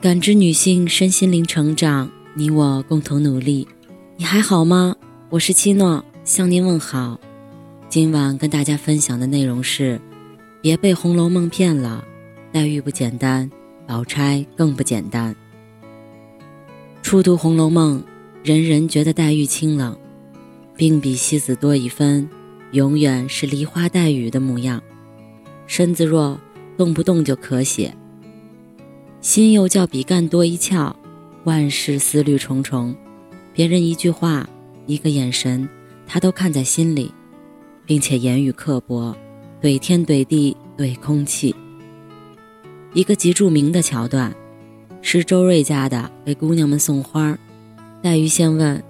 感知女性身心灵成长，你我共同努力。你还好吗？我是七诺，向您问好。今晚跟大家分享的内容是：别被《红楼梦》骗了，黛玉不简单，宝钗更不简单。初读《红楼梦》，人人觉得黛玉清冷，并比西子多一分，永远是梨花带雨的模样，身子弱，动不动就咳血。心又叫比干多一窍，万事思虑重重，别人一句话、一个眼神，他都看在心里，并且言语刻薄，怼天怼地怼空气。一个极著名的桥段，是周瑞家的给姑娘们送花，黛玉先问：“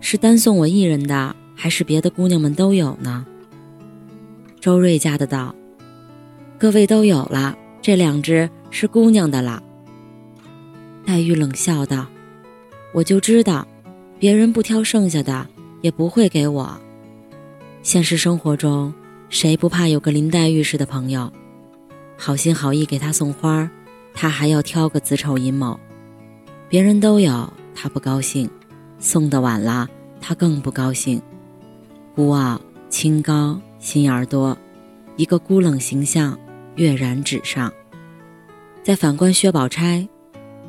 是单送我一人的，还是别的姑娘们都有呢？”周瑞家的道：“各位都有了，这两只是姑娘的了。”黛玉冷笑道：“我就知道，别人不挑剩下的，也不会给我。现实生活中，谁不怕有个林黛玉似的朋友？好心好意给她送花，她还要挑个子丑寅卯。别人都有，她不高兴；送的晚了，她更不高兴。孤傲、清高、心眼儿多，一个孤冷形象跃然纸上。再反观薛宝钗。”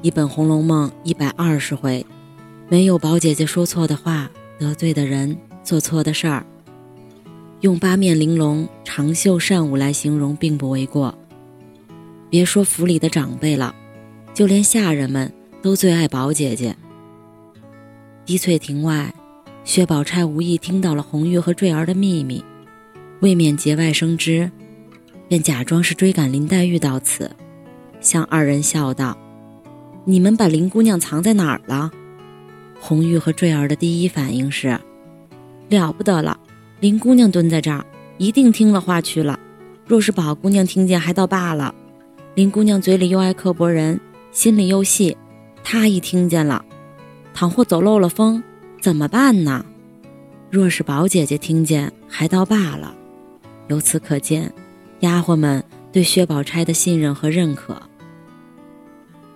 一本《红楼梦》一百二十回，没有宝姐姐说错的话、得罪的人、做错的事儿。用八面玲珑、长袖善舞来形容，并不为过。别说府里的长辈了，就连下人们都最爱宝姐姐。滴翠亭外，薛宝钗无意听到了红玉和坠儿的秘密，未免节外生枝，便假装是追赶林黛玉到此，向二人笑道。你们把林姑娘藏在哪儿了？红玉和坠儿的第一反应是：了不得了，林姑娘蹲在这儿，一定听了话去了。若是宝姑娘听见，还倒罢了。林姑娘嘴里又爱刻薄人，心里又细，她一听见了，倘或走漏了风，怎么办呢？若是宝姐姐听见，还倒罢了。由此可见，丫鬟们对薛宝钗的信任和认可。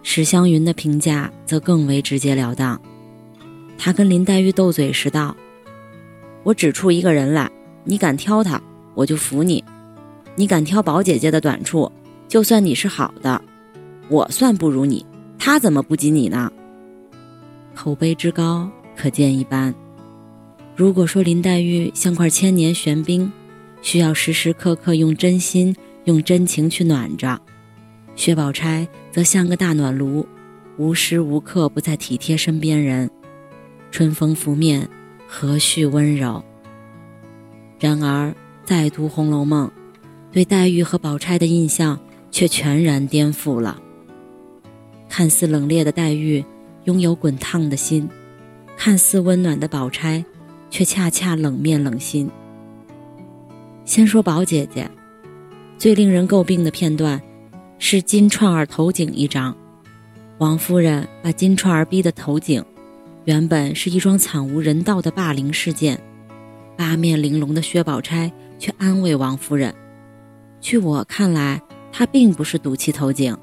史湘云的评价则更为直截了当，他跟林黛玉斗嘴时道：“我指出一个人来，你敢挑他，我就服你；你敢挑宝姐姐的短处，就算你是好的，我算不如你，他怎么不及你呢？”口碑之高，可见一斑。如果说林黛玉像块千年玄冰，需要时时刻刻用真心、用真情去暖着。薛宝钗则像个大暖炉，无时无刻不在体贴身边人，春风拂面，和煦温柔。然而再读《红楼梦》，对黛玉和宝钗的印象却全然颠覆了。看似冷冽的黛玉，拥有滚烫的心；看似温暖的宝钗，却恰恰冷面冷心。先说宝姐姐，最令人诟病的片段。是金钏儿投井一章，王夫人把金钏儿逼得投井，原本是一桩惨无人道的霸凌事件。八面玲珑的薛宝钗却安慰王夫人：“据我看来，她并不是赌气投井，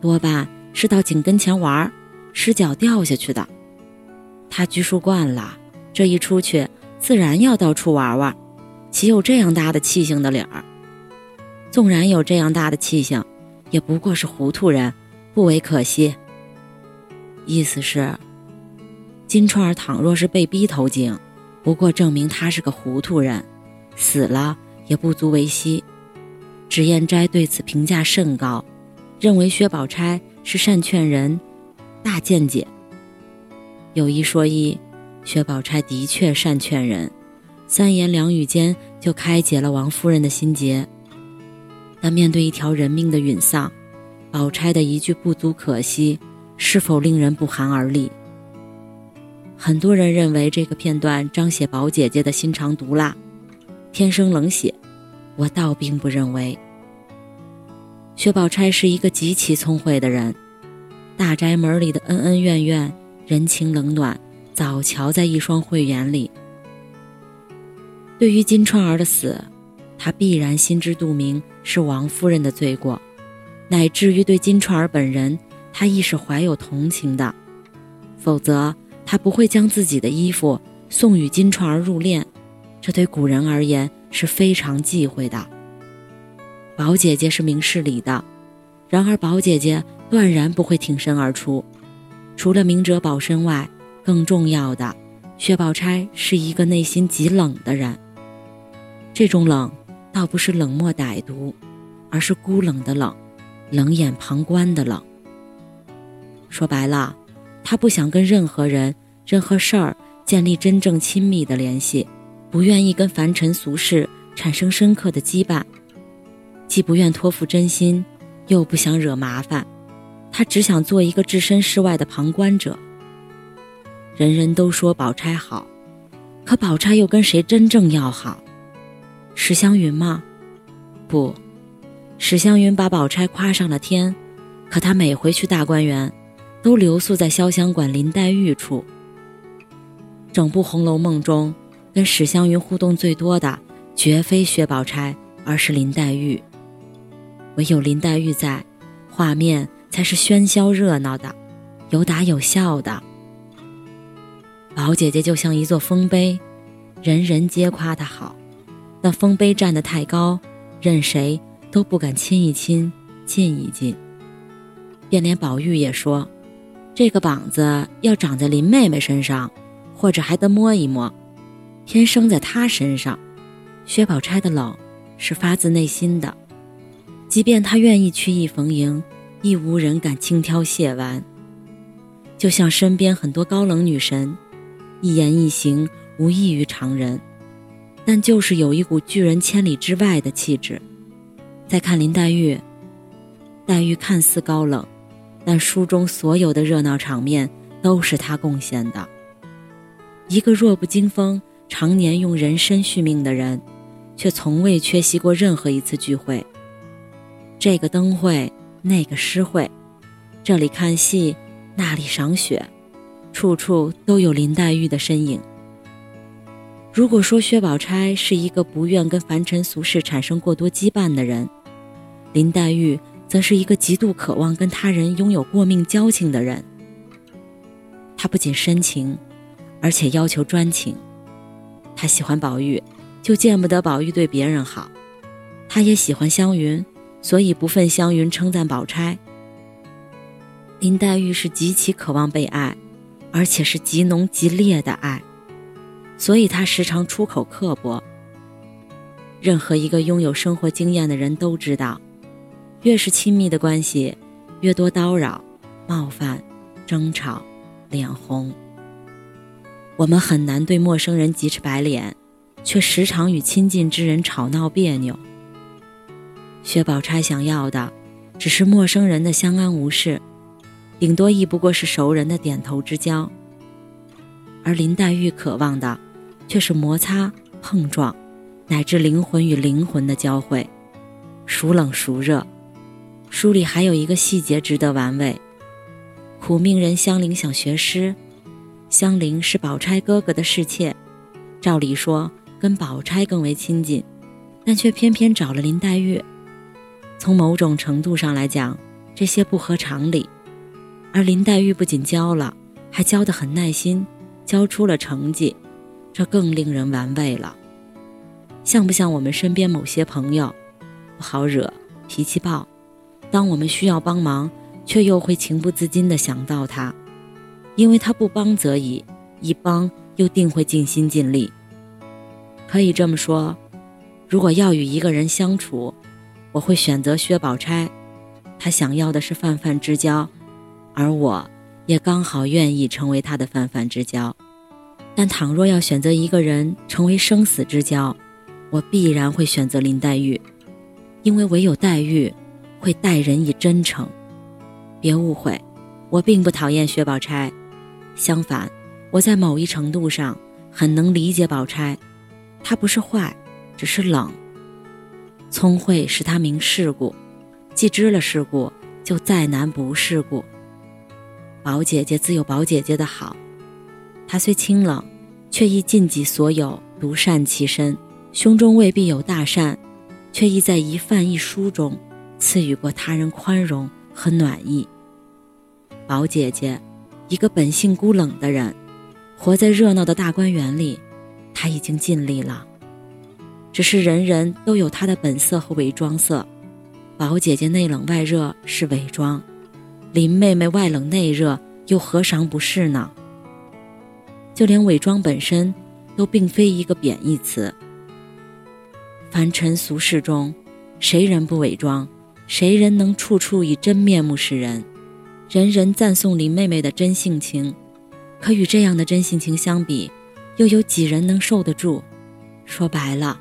多半是到井跟前玩，失脚掉下去的。她拘束惯了，这一出去自然要到处玩玩，岂有这样大的气性的理儿？纵然有这样大的气性。”也不过是糊涂人，不为可惜。意思是，金钏儿倘若是被逼投井，不过证明他是个糊涂人，死了也不足为惜。脂砚斋对此评价甚高，认为薛宝钗是善劝人，大见解。有一说一，薛宝钗的确善劝人，三言两语间就开解了王夫人的心结。但面对一条人命的陨丧，宝钗的一句不足可惜，是否令人不寒而栗？很多人认为这个片段彰显宝姐姐的心肠毒辣，天生冷血。我倒并不认为。薛宝钗是一个极其聪慧的人，大宅门里的恩恩怨怨、人情冷暖，早瞧在一双慧眼里。对于金钏儿的死，他必然心知肚明是王夫人的罪过，乃至于对金钏儿本人，他亦是怀有同情的，否则他不会将自己的衣服送与金钏儿入殓，这对古人而言是非常忌讳的。宝姐姐是明事理的，然而宝姐姐断然不会挺身而出。除了明哲保身外，更重要的，薛宝钗是一个内心极冷的人。这种冷，倒不是冷漠歹毒，而是孤冷的冷，冷眼旁观的冷。说白了，他不想跟任何人、任何事儿建立真正亲密的联系，不愿意跟凡尘俗世产生深刻的羁绊。既不愿托付真心，又不想惹麻烦，他只想做一个置身事外的旁观者。人人都说宝钗好，可宝钗又跟谁真正要好？史湘云吗？不，史湘云把宝钗夸上了天，可她每回去大观园，都留宿在潇湘馆林黛玉处。整部《红楼梦》中，跟史湘云互动最多的，绝非薛宝钗，而是林黛玉。唯有林黛玉在，画面才是喧嚣热闹的，有打有笑的。宝姐姐就像一座丰碑，人人皆夸她好，那丰碑站得太高，任谁都不敢亲一亲、近一近。便连宝玉也说：“这个膀子要长在林妹妹身上，或者还得摸一摸，偏生在她身上。”薛宝钗的冷，是发自内心的。即便他愿意曲意逢迎，亦无人敢轻挑亵玩。就像身边很多高冷女神，一言一行无异于常人，但就是有一股拒人千里之外的气质。再看林黛玉，黛玉看似高冷，但书中所有的热闹场面都是她贡献的。一个弱不禁风、常年用人参续命的人，却从未缺席过任何一次聚会。这个灯会，那个诗会，这里看戏，那里赏雪，处处都有林黛玉的身影。如果说薛宝钗是一个不愿跟凡尘俗世产生过多羁绊的人，林黛玉则是一个极度渴望跟他人拥有过命交情的人。她不仅深情，而且要求专情。她喜欢宝玉，就见不得宝玉对别人好；她也喜欢湘云。所以不忿湘云称赞宝钗。林黛玉是极其渴望被爱，而且是极浓极烈的爱，所以她时常出口刻薄。任何一个拥有生活经验的人都知道，越是亲密的关系，越多叨扰、冒犯、争吵、脸红。我们很难对陌生人急赤白脸，却时常与亲近之人吵闹别扭。薛宝钗想要的，只是陌生人的相安无事，顶多亦不过是熟人的点头之交。而林黛玉渴望的，却是摩擦、碰撞，乃至灵魂与灵魂的交汇，孰冷孰热？书里还有一个细节值得玩味：苦命人香菱想学诗，香菱是宝钗哥哥的侍妾，照理说跟宝钗更为亲近，但却偏偏找了林黛玉。从某种程度上来讲，这些不合常理，而林黛玉不仅教了，还教得很耐心，教出了成绩，这更令人玩味了。像不像我们身边某些朋友，不好惹，脾气暴，当我们需要帮忙，却又会情不自禁地想到他，因为他不帮则已，一帮又定会尽心尽力。可以这么说，如果要与一个人相处，我会选择薛宝钗，她想要的是泛泛之交，而我也刚好愿意成为他的泛泛之交。但倘若要选择一个人成为生死之交，我必然会选择林黛玉，因为唯有黛玉会待人以真诚。别误会，我并不讨厌薛宝钗，相反，我在某一程度上很能理解宝钗，她不是坏，只是冷。聪慧使她明世故，既知了世故，就再难不世故。宝姐姐自有宝姐姐的好，她虽清冷，却亦尽己所有，独善其身。胸中未必有大善，却亦在一饭一书中赐予过他人宽容和暖意。宝姐姐，一个本性孤冷的人，活在热闹的大观园里，她已经尽力了。只是人人都有他的本色和伪装色，宝姐姐内冷外热是伪装，林妹妹外冷内热又何尝不是呢？就连伪装本身，都并非一个贬义词。凡尘俗世中，谁人不伪装？谁人能处处以真面目示人？人人赞颂林妹妹的真性情，可与这样的真性情相比，又有几人能受得住？说白了。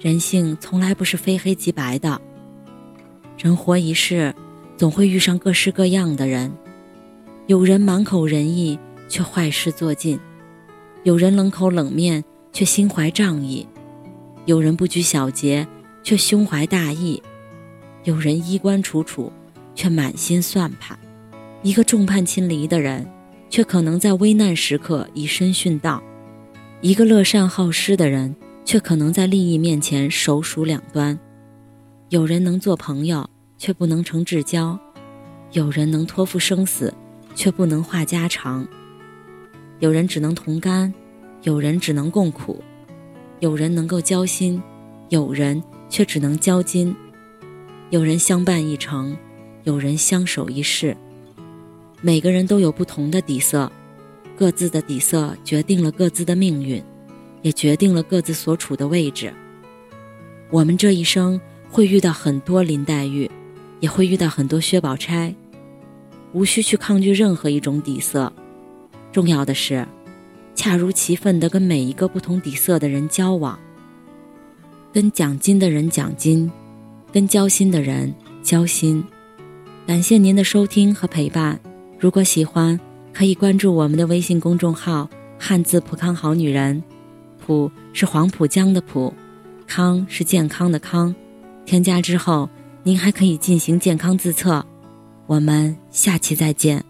人性从来不是非黑即白的。人活一世，总会遇上各式各样的人。有人满口仁义，却坏事做尽；有人冷口冷面，却心怀仗义；有人不拘小节，却胸怀大义；有人衣冠楚楚，却满心算盘。一个众叛亲离的人，却可能在危难时刻以身殉道；一个乐善好施的人。却可能在利益面前首鼠两端，有人能做朋友，却不能成至交；有人能托付生死，却不能话家常；有人只能同甘，有人只能共苦；有人能够交心，有人却只能交金；有人相伴一程，有人相守一世。每个人都有不同的底色，各自的底色决定了各自的命运。也决定了各自所处的位置。我们这一生会遇到很多林黛玉，也会遇到很多薛宝钗，无需去抗拒任何一种底色。重要的是，恰如其分地跟每一个不同底色的人交往，跟讲金的人讲金，跟交心的人交心。感谢您的收听和陪伴。如果喜欢，可以关注我们的微信公众号“汉字浦康好女人”。浦是黄浦江的浦，康是健康的康。添加之后，您还可以进行健康自测。我们下期再见。